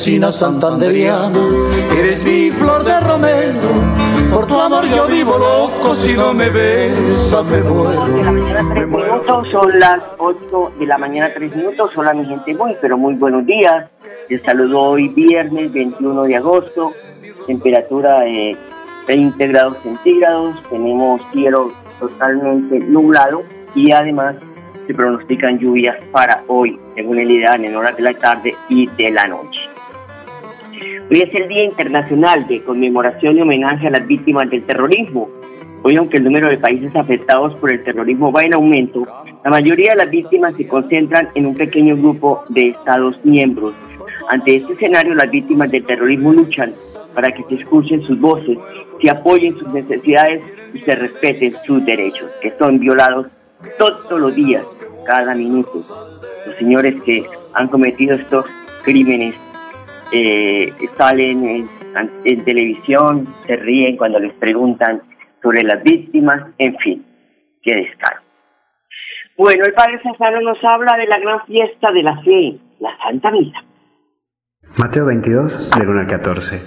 Campesina santanderiana, eres mi flor de romero. Por tu amor yo vivo loco, si no me besas me muero. de la mañana, tres minutos, son las 8 de la mañana, tres minutos. Hola, mi gente, muy, pero muy buenos días. Les saludo hoy viernes 21 de agosto, temperatura de 20 grados centígrados. Tenemos cielo totalmente nublado y además se pronostican lluvias para hoy, según el ideal, en horas de la tarde y de la noche. Hoy es el Día Internacional de Conmemoración y Homenaje a las Víctimas del Terrorismo. Hoy, aunque el número de países afectados por el terrorismo va en aumento, la mayoría de las víctimas se concentran en un pequeño grupo de Estados miembros. Ante este escenario, las víctimas del terrorismo luchan para que se escuchen sus voces, se apoyen sus necesidades y se respeten sus derechos, que son violados todos los días, cada minuto. Los señores que han cometido estos crímenes eh, salen en, televisión, se ríen cuando les preguntan sobre las víctimas, en fin, qué descaro. Bueno, el Padre Cesano nos habla de la gran fiesta de la fe, la Santa Misa. Mateo 22, del 1 al 14.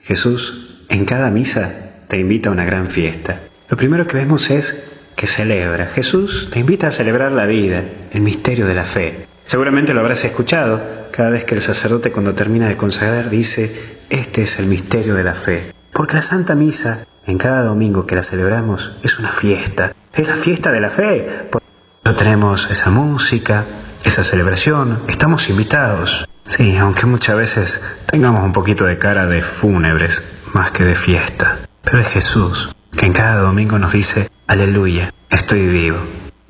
Jesús, en cada misa, te invita a una gran fiesta. Lo primero que vemos es que celebra. Jesús te invita a celebrar la vida, el misterio de la fe. Seguramente lo habrás escuchado cada vez que el sacerdote cuando termina de consagrar dice, este es el misterio de la fe. Porque la Santa Misa, en cada domingo que la celebramos, es una fiesta. Es la fiesta de la fe. Por eso tenemos esa música, esa celebración, estamos invitados. Sí, aunque muchas veces tengamos un poquito de cara de fúnebres, más que de fiesta. Pero es Jesús, que en cada domingo nos dice, aleluya, estoy vivo.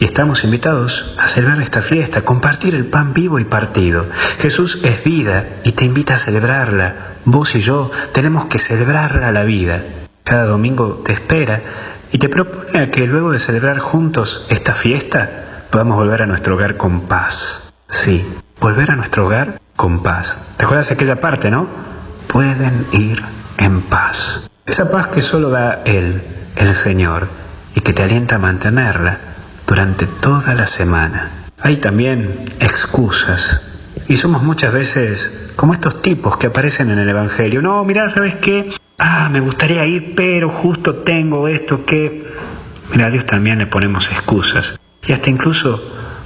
Y estamos invitados a celebrar esta fiesta, a compartir el pan vivo y partido. Jesús es vida y te invita a celebrarla. Vos y yo tenemos que celebrarla la vida. Cada domingo te espera y te propone que luego de celebrar juntos esta fiesta podamos volver a nuestro hogar con paz. Sí, volver a nuestro hogar con paz. ¿Te acuerdas de aquella parte, no? Pueden ir en paz. Esa paz que solo da Él, el Señor, y que te alienta a mantenerla durante toda la semana. Hay también excusas. Y somos muchas veces como estos tipos que aparecen en el Evangelio. No, mira, ¿sabes qué? Ah, me gustaría ir, pero justo tengo esto que... Mira, a Dios también le ponemos excusas. Y hasta incluso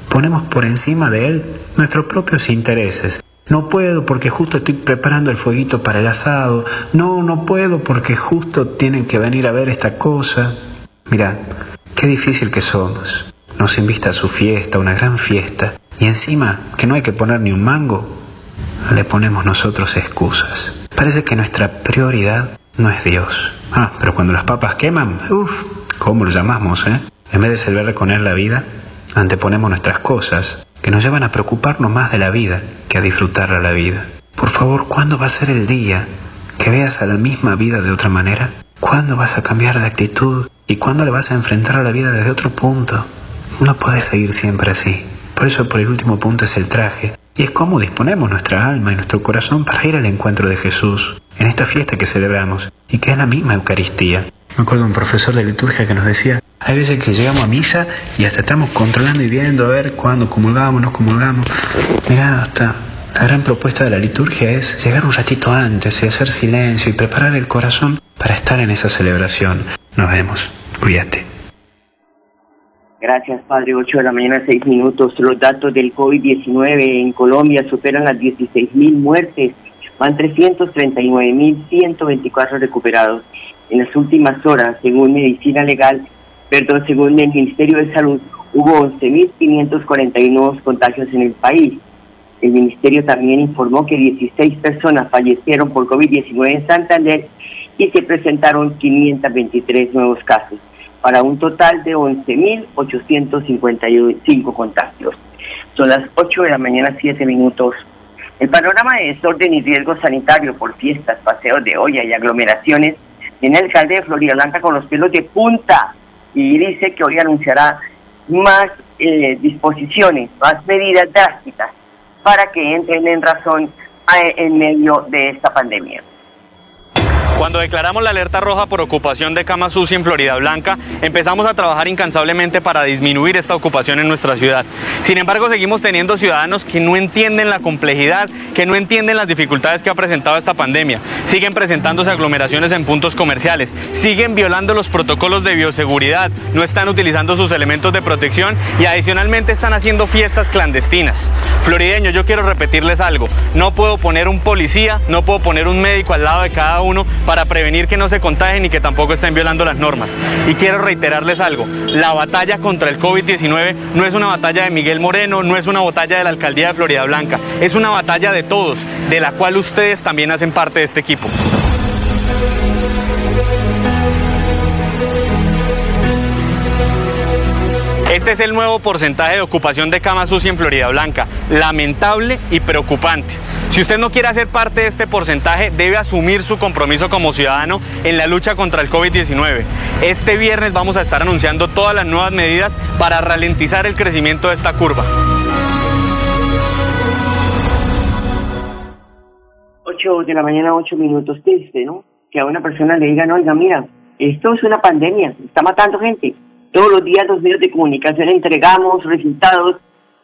ponemos por encima de Él nuestros propios intereses. No puedo porque justo estoy preparando el fueguito para el asado. No, no puedo porque justo tienen que venir a ver esta cosa. Mira, qué difícil que somos. Nos invita a su fiesta, una gran fiesta, y encima que no hay que poner ni un mango, le ponemos nosotros excusas. Parece que nuestra prioridad no es Dios. Ah, pero cuando las papas queman, uff, ¿cómo lo llamamos, eh? En vez de celebrar con Él la vida, anteponemos nuestras cosas que nos llevan a preocuparnos más de la vida que a disfrutar la vida. Por favor, ¿cuándo va a ser el día que veas a la misma vida de otra manera? ¿Cuándo vas a cambiar de actitud? ¿Y cuándo le vas a enfrentar a la vida desde otro punto? No puedes seguir siempre así. Por eso por el último punto es el traje. Y es cómo disponemos nuestra alma y nuestro corazón para ir al encuentro de Jesús en esta fiesta que celebramos y que es la misma Eucaristía. Me acuerdo de un profesor de liturgia que nos decía, hay veces que llegamos a misa y hasta estamos controlando y viendo a ver cuándo comulgamos, no comulgamos. Mirá, hasta la gran propuesta de la liturgia es llegar un ratito antes y hacer silencio y preparar el corazón para estar en esa celebración. Nos vemos. Cuídate. Gracias, Padre. 8 de la mañana, 6 minutos. Los datos del COVID-19 en Colombia superan las 16 mil muertes. Van 339 mil 124 recuperados. En las últimas horas, según Medicina Legal, perdón, según el Ministerio de Salud, hubo 11.541 nuevos contagios en el país. El ministerio también informó que 16 personas fallecieron por COVID-19 en Santander y se presentaron 523 nuevos casos para un total de 11.855 contagios. Son las 8 de la mañana, 7 minutos. El panorama de desorden y riesgo sanitario por fiestas, paseos de olla y aglomeraciones tiene el alcalde de Florida Blanca con los pelos de punta y dice que hoy anunciará más eh, disposiciones, más medidas drásticas para que entren en razón eh, en medio de esta pandemia. Cuando declaramos la alerta roja por ocupación de camas UCI en Florida Blanca, empezamos a trabajar incansablemente para disminuir esta ocupación en nuestra ciudad. Sin embargo, seguimos teniendo ciudadanos que no entienden la complejidad, que no entienden las dificultades que ha presentado esta pandemia. Siguen presentándose aglomeraciones en puntos comerciales, siguen violando los protocolos de bioseguridad, no están utilizando sus elementos de protección y adicionalmente están haciendo fiestas clandestinas. Florideños, yo quiero repetirles algo. No puedo poner un policía, no puedo poner un médico al lado de cada uno prevenir que no se contagien y que tampoco estén violando las normas. Y quiero reiterarles algo, la batalla contra el COVID-19 no es una batalla de Miguel Moreno, no es una batalla de la alcaldía de Florida Blanca, es una batalla de todos, de la cual ustedes también hacen parte de este equipo. Este es el nuevo porcentaje de ocupación de camas UCI en Florida Blanca, lamentable y preocupante. Si usted no quiere hacer parte de este porcentaje, debe asumir su compromiso como ciudadano en la lucha contra el COVID-19. Este viernes vamos a estar anunciando todas las nuevas medidas para ralentizar el crecimiento de esta curva. 8 de la mañana, 8 minutos, triste, ¿no? Que a una persona le digan, oiga, mira, esto es una pandemia, está matando gente. Todos los días los medios de comunicación entregamos resultados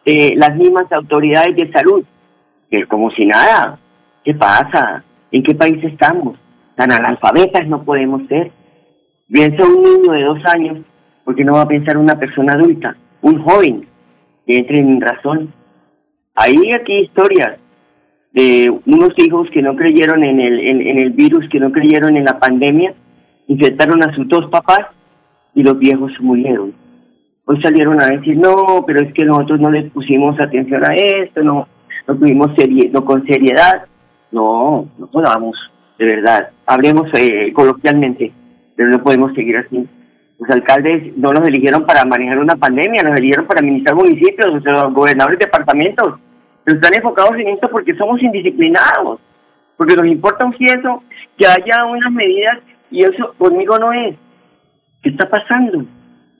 de las mismas autoridades de salud que como si nada. ¿Qué pasa? ¿En qué país estamos? Tan analfabetas no podemos ser. Piensa un niño de dos años, porque no va a pensar una persona adulta, un joven que entre en razón. Hay aquí historias de unos hijos que no creyeron en el, en, el virus, que no creyeron en la pandemia, infectaron a sus dos papás y los viejos murieron. Hoy salieron a decir, no, pero es que nosotros no les pusimos atención a esto, no, no tuvimos serie, no con seriedad. No, no podamos, de verdad. Hablemos eh, coloquialmente, pero no podemos seguir así. Los alcaldes no nos eligieron para manejar una pandemia, nos eligieron para administrar municipios, los gobernadores de departamentos. Pero están enfocados en esto porque somos indisciplinados, porque nos importa un cierto que haya unas medidas y eso conmigo no es. ¿Qué está pasando?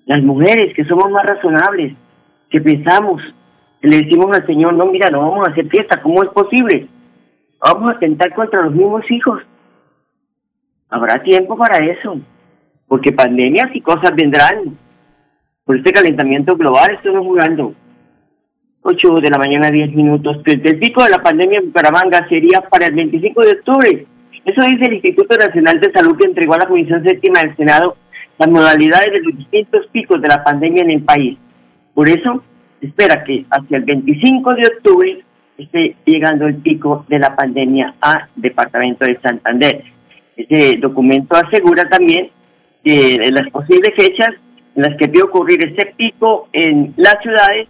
Las mujeres que somos más razonables, que pensamos, le decimos al Señor, no, mira, no vamos a hacer fiesta, ¿cómo es posible? Vamos a atentar contra los mismos hijos. Habrá tiempo para eso, porque pandemias y cosas vendrán. Por este calentamiento global estamos jugando. 8 de la mañana, 10 minutos. El pico de la pandemia en Bucaramanga sería para el 25 de octubre. Eso dice el Instituto Nacional de Salud que entregó a la Comisión Séptima del Senado las modalidades de los distintos picos de la pandemia en el país. Por eso, espera que hacia el 25 de octubre esté llegando el pico de la pandemia al departamento de Santander. Ese documento asegura también que las posibles fechas en las que puede ocurrir ese pico en las ciudades,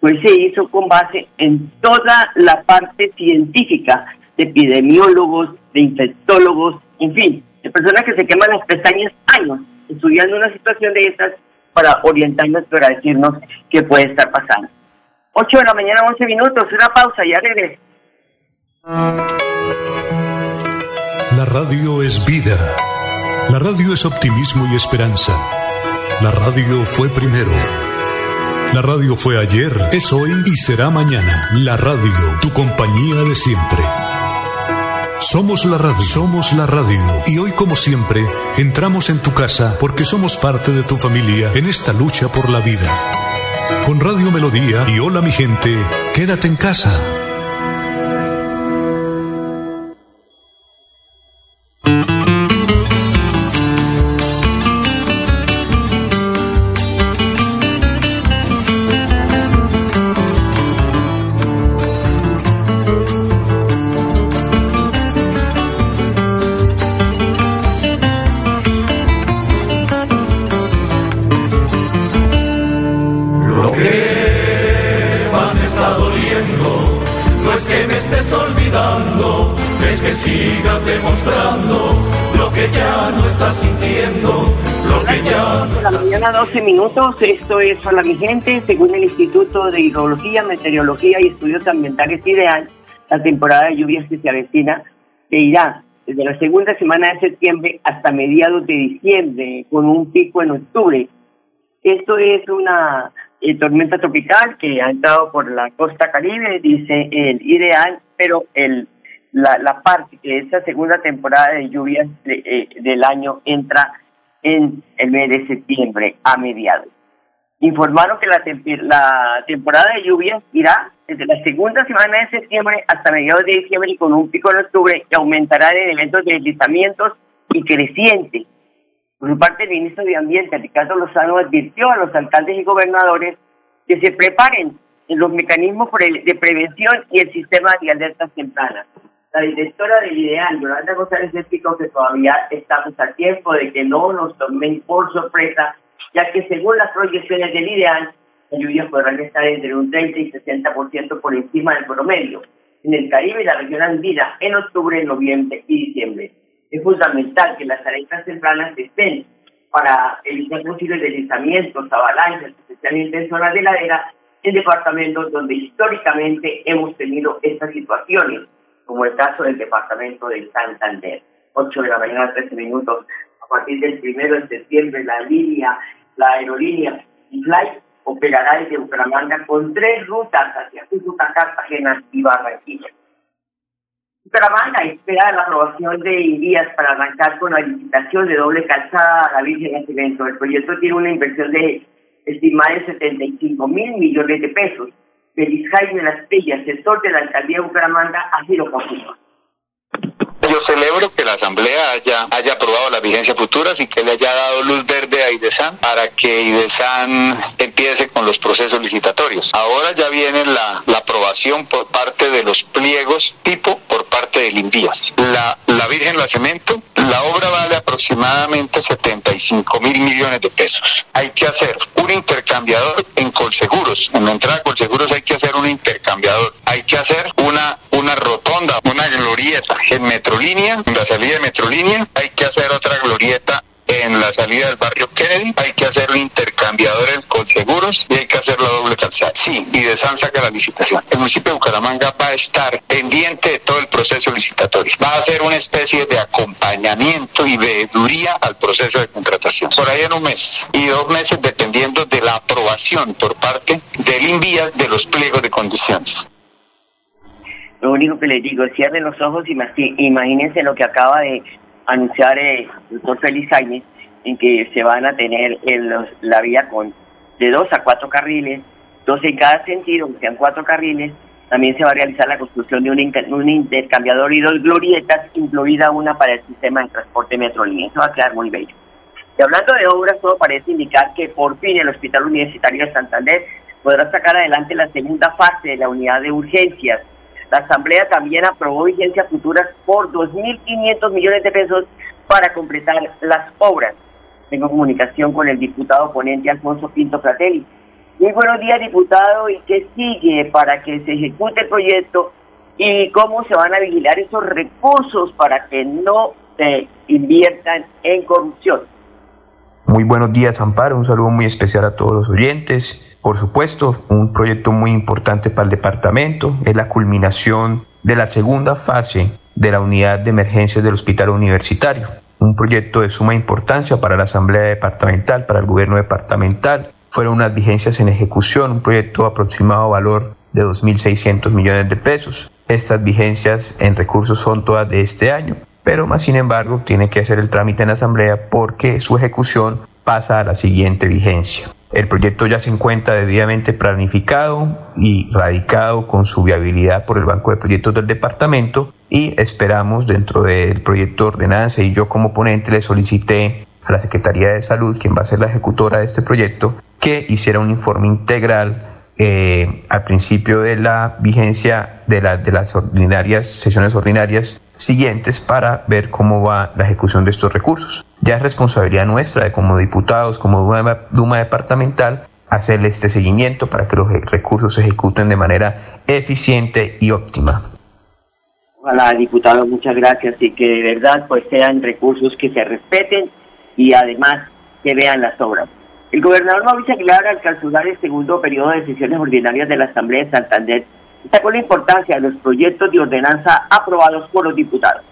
pues se hizo con base en toda la parte científica de epidemiólogos, de infectólogos, en fin, de personas que se queman las pestañas años estudiando una situación de estas para orientarnos, para decirnos qué puede estar pasando. 8 de la mañana, 11 minutos, una pausa, ya regreso. La radio es vida. La radio es optimismo y esperanza. La radio fue primero. La radio fue ayer, es hoy y será mañana. La radio, tu compañía de siempre. Somos la radio, somos la radio. Y hoy, como siempre, entramos en tu casa porque somos parte de tu familia en esta lucha por la vida. Con Radio Melodía y Hola mi gente, quédate en casa. Mañana 12 minutos, esto es para mi gente, según el Instituto de Hidrología, Meteorología y Estudios Ambientales Ideal, la temporada de lluvias que se avecina se irá desde la segunda semana de septiembre hasta mediados de diciembre, con un pico en octubre. Esto es una eh, tormenta tropical que ha entrado por la costa caribe, dice el ideal, pero el la, la parte que esta segunda temporada de lluvias eh, del año entra en el mes de septiembre a mediados. Informaron que la, la temporada de lluvias irá desde la segunda semana de septiembre hasta mediados de diciembre y con un pico en octubre que aumentará en eventos de deslizamientos y creciente. Por su parte, el ministro de Ambiente, Ricardo Lozano, advirtió a los alcaldes y gobernadores que se preparen en los mecanismos de prevención y el sistema de alertas tempranas. La directora del IDEAL, Yolanda González, explicó que todavía estamos a tiempo de que no nos tomen por sorpresa, ya que según las proyecciones del IDEAL, las lluvias podrán estar entre un 30 y 60% por encima del promedio. En el Caribe y la región andina, en octubre, noviembre y diciembre. Es fundamental que las alertas tempranas estén para evitar posibles deslizamientos, avalanchas, especialmente en zonas de ladera, en departamentos donde históricamente hemos tenido estas situaciones, como el caso del departamento de Santander. 8 de la mañana, 13 minutos. A partir del primero de septiembre, la línea, la aerolínea Fly operará desde Bucaramanga con tres rutas hacia Cúcuta, Cartagena y Barranquilla. Bucaramanga espera la aprobación de días para arrancar con la licitación de doble calzada a la Virgen Nacimiento. El proyecto tiene una inversión de estimada de 75 mil millones de pesos. Feliz Jaime Las Pillas, sector de la alcaldía de Bucaramanga, así lo confirma. Yo celebro que la Asamblea haya, haya aprobado las vigencias futuras y que le haya dado luz verde a IDESAN para que IDESAN empiece con los procesos licitatorios. Ahora ya viene la, la aprobación por parte de los pliegos tipo por parte del INVIAS. La, la Virgen La Cemento, la obra vale aproximadamente 75 mil millones de pesos. Hay que hacer un intercambiador en Colseguros. En la entrada a Colseguros hay que hacer un intercambiador. Hay que hacer una, una rotonda, una glorieta en Metrolínea, en la salida de Metrolínea. Hay que hacer otra glorieta en la salida del barrio Kennedy, hay que hacer un intercambiador con seguros y hay que hacer la doble calzada. Sí, y de San saca la licitación. El municipio de Bucaramanga va a estar pendiente de todo el proceso licitatorio. Va a hacer una especie de acompañamiento y veeduría al proceso de contratación. Por ahí en un mes y dos meses dependiendo de la aprobación por parte del INVIAS de los pliegos de condiciones. Lo único que les digo, cierren los ojos y imagínense lo que acaba de anunciar el doctor Félix Jaime en que se van a tener en la vía con de dos a cuatro carriles, dos en cada sentido, que sean cuatro carriles. También se va a realizar la construcción de un, un intercambiador y dos glorietas, incluida una para el sistema de transporte Metrolínea. Eso va a quedar muy bello. Y hablando de obras, todo parece indicar que por fin el Hospital Universitario de Santander podrá sacar adelante la segunda fase de la unidad de urgencias la Asamblea también aprobó vigencias futuras por 2.500 millones de pesos para completar las obras. Tengo comunicación con el diputado ponente Alfonso Pinto Fratelli. Muy buenos días, diputado. ¿Y qué sigue para que se ejecute el proyecto? ¿Y cómo se van a vigilar esos recursos para que no se inviertan en corrupción? Muy buenos días, Amparo. Un saludo muy especial a todos los oyentes. Por supuesto, un proyecto muy importante para el departamento es la culminación de la segunda fase de la unidad de emergencias del Hospital Universitario. Un proyecto de suma importancia para la Asamblea Departamental, para el gobierno departamental. Fueron unas vigencias en ejecución, un proyecto aproximado a valor de 2.600 millones de pesos. Estas vigencias en recursos son todas de este año, pero más sin embargo tiene que hacer el trámite en la Asamblea porque su ejecución pasa a la siguiente vigencia. El proyecto ya se encuentra debidamente planificado y radicado con su viabilidad por el Banco de Proyectos del Departamento y esperamos dentro del proyecto de ordenanza y yo como ponente le solicité a la Secretaría de Salud, quien va a ser la ejecutora de este proyecto, que hiciera un informe integral eh, al principio de la vigencia de, de las ordinarias, sesiones ordinarias siguientes para ver cómo va la ejecución de estos recursos. Ya es responsabilidad nuestra de como diputados, como Duma, Duma departamental, hacerle este seguimiento para que los recursos se ejecuten de manera eficiente y óptima. Hola, diputado, muchas gracias y que de verdad pues sean recursos que se respeten y además que vean las obras. El gobernador Mauricio Aguilar, al clausurar el segundo periodo de sesiones ordinarias de la Asamblea de Santander, destacó la importancia de los proyectos de ordenanza aprobados por los diputados.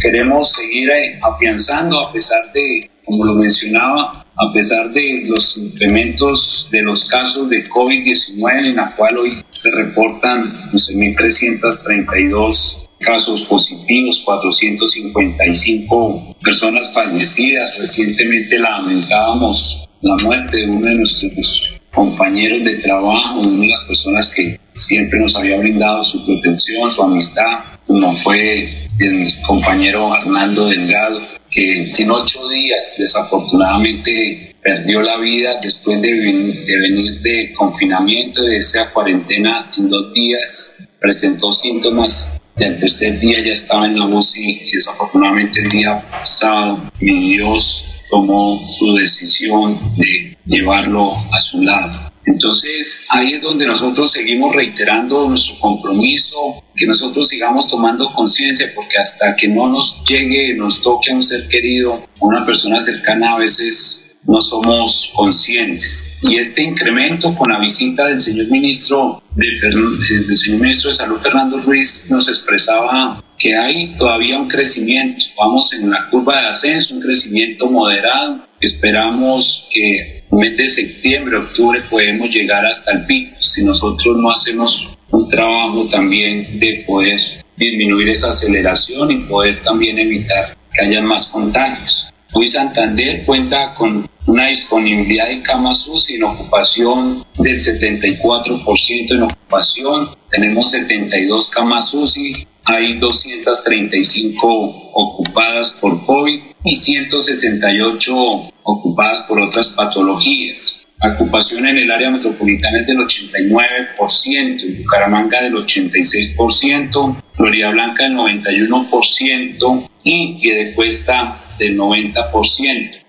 Queremos seguir afianzando a pesar de, como lo mencionaba, a pesar de los incrementos de los casos de COVID-19, en la cual hoy se reportan 11.332 casos positivos, 455 personas fallecidas. Recientemente lamentábamos la muerte de uno de nuestros compañeros de trabajo, una de las personas que siempre nos había brindado su protección, su amistad, como fue el compañero Arnaldo Delgado, que en ocho días desafortunadamente perdió la vida después de, de venir de confinamiento, de esa cuarentena en dos días, presentó síntomas y al tercer día ya estaba en la UCI y desafortunadamente el día pasado mi Dios tomó su decisión de llevarlo a su lado. Entonces ahí es donde nosotros seguimos reiterando nuestro compromiso, que nosotros sigamos tomando conciencia, porque hasta que no nos llegue, nos toque a un ser querido, a una persona cercana, a veces no somos conscientes. Y este incremento con la visita del señor ministro de, eh, del señor ministro de Salud Fernando Ruiz nos expresaba que hay todavía un crecimiento. Vamos en la curva de ascenso, un crecimiento moderado. Esperamos que en mes de septiembre, octubre podemos llegar hasta el pico si nosotros no hacemos un trabajo también de poder disminuir esa aceleración y poder también evitar que haya más contagios. Hoy Santander cuenta con una disponibilidad de camas UCI en ocupación del 74% en ocupación. Tenemos 72 camas UCI, hay 235 ocupadas por COVID y 168 ocupadas por otras patologías. La ocupación en el área metropolitana es del 89%, en Bucaramanga del 86%, Florida Blanca del 91% y Piedecuesta del 90%.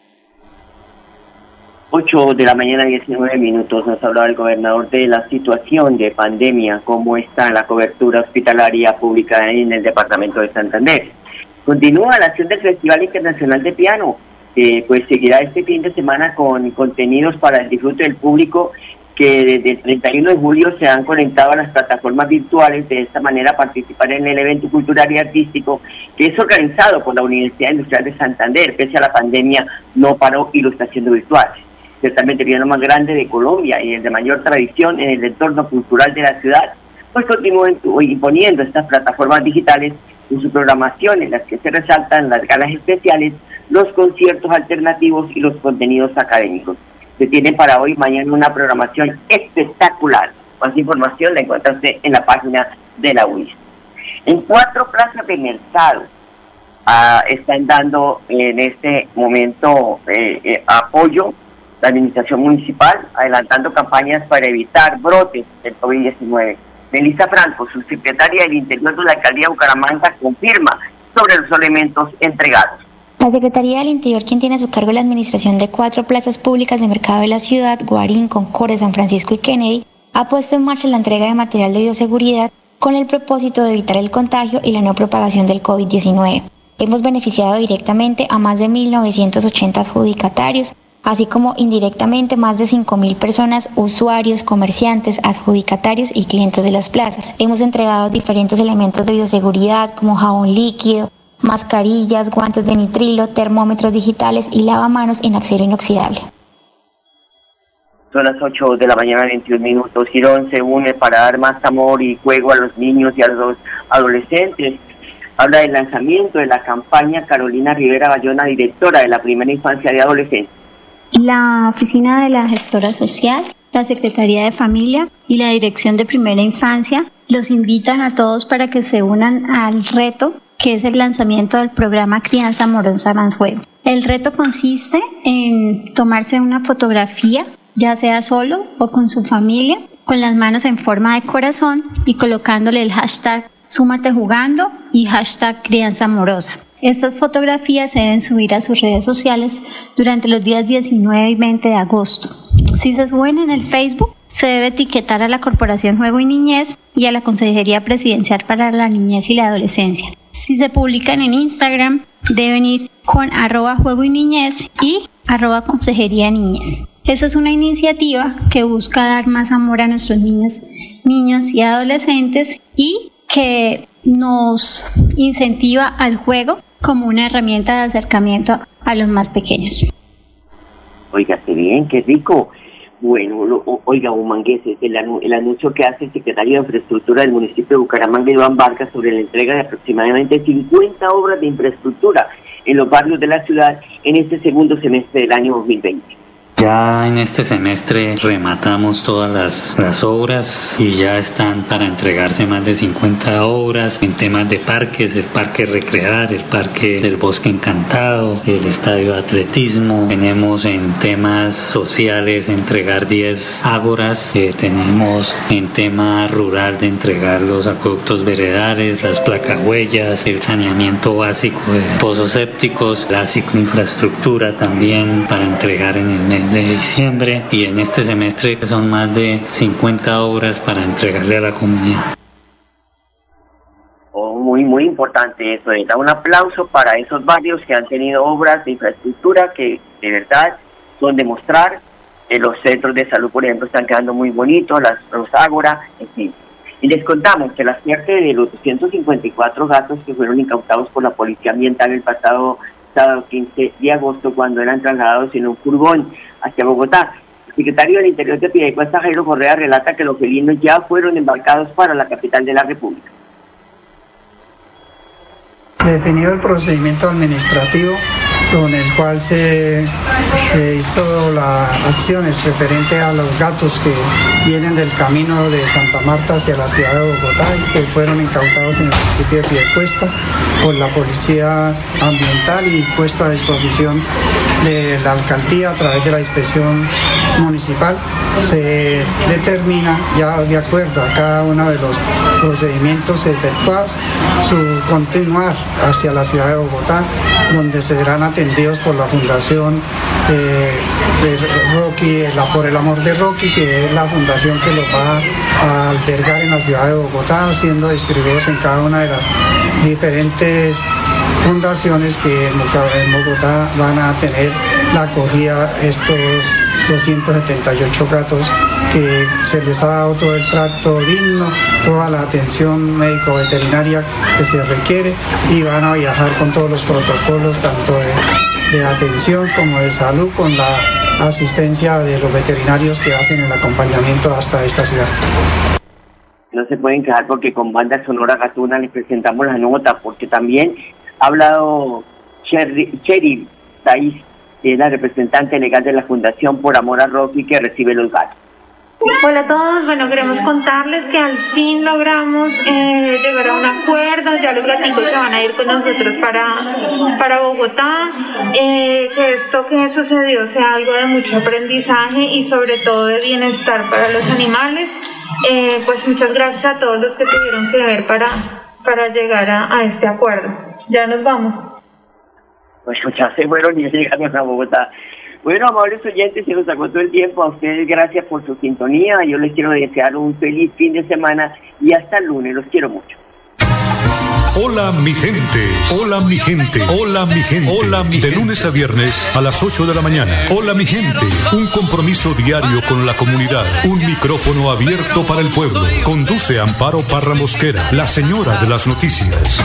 8 de la mañana, 19 minutos, nos hablaba el gobernador de la situación de pandemia, cómo está la cobertura hospitalaria pública en el departamento de Santander. Continúa la acción del Festival Internacional de Piano, que pues seguirá este fin de semana con contenidos para el disfrute del público que desde el 31 de julio se han conectado a las plataformas virtuales, de esta manera participar en el evento cultural y artístico que es organizado por la Universidad Industrial de Santander, pese a la pandemia no paró haciendo virtual. Ciertamente el piano más grande de Colombia y el de mayor tradición en el entorno cultural de la ciudad, pues continúa imponiendo estas plataformas digitales en su programación en las que se resaltan las galas especiales, los conciertos alternativos y los contenidos académicos se tiene para hoy y mañana una programación espectacular. Más información la encuentra usted en la página de la UIS. En cuatro plazas de mercado ah, están dando en este momento eh, eh, apoyo la administración municipal, adelantando campañas para evitar brotes del COVID-19. Melissa Franco, subsecretaria del Interior de la Alcaldía de Bucaramanga, confirma sobre los elementos entregados. La Secretaría del Interior, quien tiene a su cargo la administración de cuatro plazas públicas de mercado de la ciudad, Guarín, Concordia, San Francisco y Kennedy, ha puesto en marcha la entrega de material de bioseguridad con el propósito de evitar el contagio y la no propagación del COVID-19. Hemos beneficiado directamente a más de 1.980 adjudicatarios, así como indirectamente más de 5.000 personas, usuarios, comerciantes, adjudicatarios y clientes de las plazas. Hemos entregado diferentes elementos de bioseguridad como jabón líquido, mascarillas, guantes de nitrilo, termómetros digitales y lavamanos en acero inoxidable. Son las 8 de la mañana, 21 minutos. Girón se une para dar más amor y juego a los niños y a los adolescentes. Habla del lanzamiento de la campaña Carolina Rivera Bayona, directora de la primera infancia de adolescentes. La oficina de la gestora social, la Secretaría de Familia y la Dirección de Primera Infancia los invitan a todos para que se unan al reto que es el lanzamiento del programa Crianza Amorosa Mansuevo. El reto consiste en tomarse una fotografía, ya sea solo o con su familia, con las manos en forma de corazón y colocándole el hashtag Súmate jugando y hashtag Crianza Amorosa. Estas fotografías se deben subir a sus redes sociales durante los días 19 y 20 de agosto. Si se suben en el Facebook, se debe etiquetar a la Corporación Juego y Niñez y a la Consejería Presidencial para la Niñez y la Adolescencia. Si se publican en Instagram, deben ir con arroba juego y niñez y arroba consejería niñez. Esa es una iniciativa que busca dar más amor a nuestros niños, niñas y adolescentes y que nos incentiva al juego como una herramienta de acercamiento a los más pequeños. Oiga, qué bien, qué rico. Bueno, oiga, Humangueses, el, el anuncio que hace el secretario de Infraestructura del municipio de Bucaramanga, Iván Vargas, sobre la entrega de aproximadamente 50 obras de infraestructura en los barrios de la ciudad en este segundo semestre del año 2020. Ya en este semestre rematamos todas las, obras y ya están para entregarse más de 50 obras en temas de parques, el parque recrear, el parque del bosque encantado, el estadio de atletismo. Tenemos en temas sociales entregar 10 ágoras, eh, tenemos en tema rural de entregar los acueductos veredales, las placahuellas, el saneamiento básico de pozos sépticos, la cicloinfraestructura también para entregar en el mes de diciembre y en este semestre son más de 50 obras para entregarle a la comunidad. Oh, muy, muy importante eso. Da un aplauso para esos barrios que han tenido obras de infraestructura que de verdad son de mostrar. En los centros de salud, por ejemplo, están quedando muy bonitos, las, los ágora, en fin. Y les contamos que la suerte de los 254 gatos que fueron incautados por la Policía Ambiental el pasado sábado 15 de agosto cuando eran trasladados en un furgón hacia Bogotá. El secretario del Interior de Piedecuesta, Jairo Correa, relata que los felinos ya fueron embarcados para la capital de la República. Definido el procedimiento administrativo con el cual se eh, hizo las acciones referente a los gatos que vienen del camino de Santa Marta hacia la ciudad de Bogotá y que fueron incautados en el municipio de Piedecuesta por la Policía Ambiental y puesto a disposición de la alcaldía a través de la inspección municipal se determina ya de acuerdo a cada uno de los procedimientos efectuados su continuar hacia la ciudad de Bogotá donde serán atendidos por la Fundación eh, de Rocky, por el amor de Rocky, que es la fundación que los va a albergar en la ciudad de Bogotá, siendo distribuidos en cada una de las diferentes fundaciones que en Bogotá van a tener la acogida estos 278 gatos que se les ha dado todo el trato digno, toda la atención médico-veterinaria que se requiere y van a viajar con todos los protocolos, tanto de, de atención como de salud, con la asistencia de los veterinarios que hacen el acompañamiento hasta esta ciudad. No se pueden quedar porque con Banda Sonora Gatuna les presentamos la nota, porque también ha hablado Cheryl Thais, que es la representante legal de la Fundación Por Amor a Rocky, que recibe los gatos. Hola a todos, bueno, queremos contarles que al fin logramos eh, llegar a un acuerdo, ya los gaticos se van a ir con nosotros para, para Bogotá, eh, que esto que sucedió sea algo de mucho aprendizaje y sobre todo de bienestar para los animales. Eh, pues muchas gracias a todos los que tuvieron que ver para, para llegar a este acuerdo. Ya nos vamos. Pues ya se fueron y llegamos a Bogotá. Bueno, amables oyentes, se nos agotó el tiempo. A ustedes gracias por su sintonía. Yo les quiero desear un feliz fin de semana y hasta el lunes. Los quiero mucho. Hola mi gente, hola mi gente, hola mi gente, hola mi De lunes a viernes a las 8 de la mañana. Hola mi gente, un compromiso diario con la comunidad, un micrófono abierto para el pueblo. Conduce Amparo Parra Mosquera, la señora de las noticias.